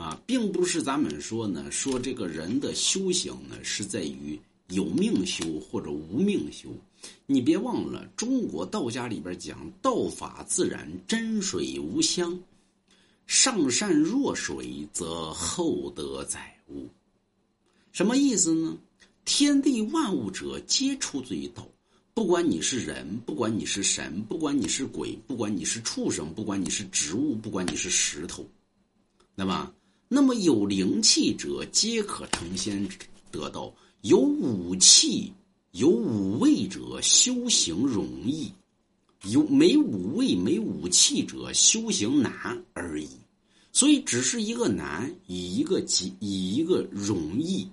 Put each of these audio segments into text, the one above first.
啊，并不是咱们说呢，说这个人的修行呢是在于有命修或者无命修。你别忘了，中国道家里边讲“道法自然，真水无香，上善若水，则厚德载物”。什么意思呢？天地万物者，皆出自于道。不管你是人，不管你是神，不管你是鬼，不管你是畜生，不管你是植物，不管你是石头，那么，那么有灵气者，皆可成仙得道。有武器、有武位者，修行容易；有没武位、没武器者，修行难而已。所以，只是一个难，以一个极，以一个容易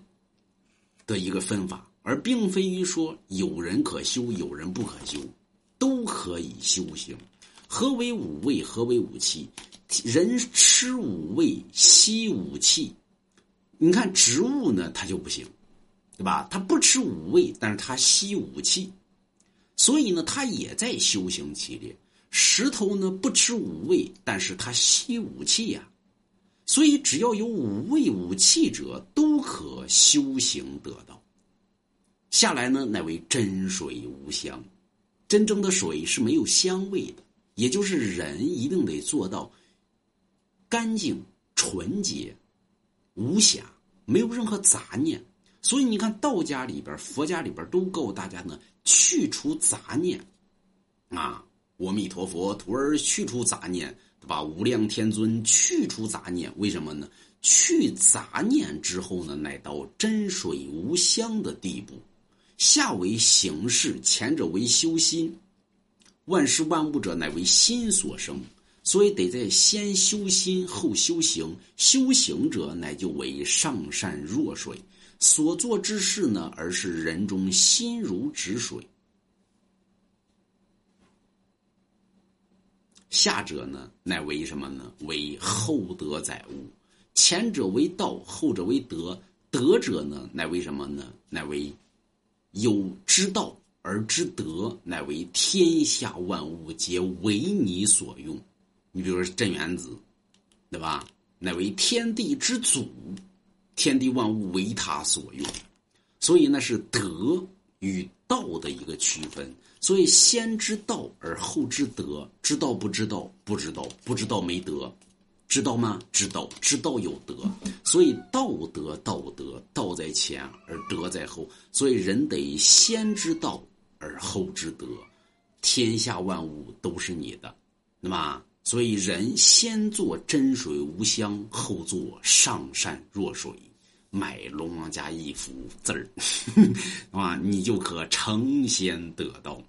的一个分法。而并非于说有人可修，有人不可修，都可以修行。何为五味？何为武器？人吃五味，吸五气。你看植物呢，它就不行，对吧？它不吃五味，但是它吸五气，所以呢，它也在修行其列。石头呢，不吃五味，但是它吸五气呀。所以只要有五味五气者，都可修行得道。下来呢，乃为真水无香。真正的水是没有香味的，也就是人一定得做到干净、纯洁、无瑕，没有任何杂念。所以你看，道家里边、佛家里边都告诉大家呢，去除杂念。啊，阿弥陀佛，徒儿去除杂念，对吧？无量天尊去除杂念，为什么呢？去杂念之后呢，乃到真水无香的地步。下为形式，前者为修心。万事万物者，乃为心所生，所以得在先修心后修行。修行者，乃就为上善若水。所做之事呢，而是人中心如止水。下者呢，乃为什么呢？为厚德载物。前者为道，后者为德。德者呢，乃为什么呢？乃为。有之道而之德，乃为天下万物皆为你所用。你比如说镇元子，对吧？乃为天地之祖，天地万物为他所用。所以那是德与道的一个区分。所以先知道而后知德，知道不知道？不知道，不知道没德。知道吗？知道，知道有德，所以道德，道德，道在前而德在后，所以人得先知道而后知德，天下万物都是你的，那么，所以人先做真水无香，后做上善若水，买龙王家一幅字儿，啊，你就可成仙得道。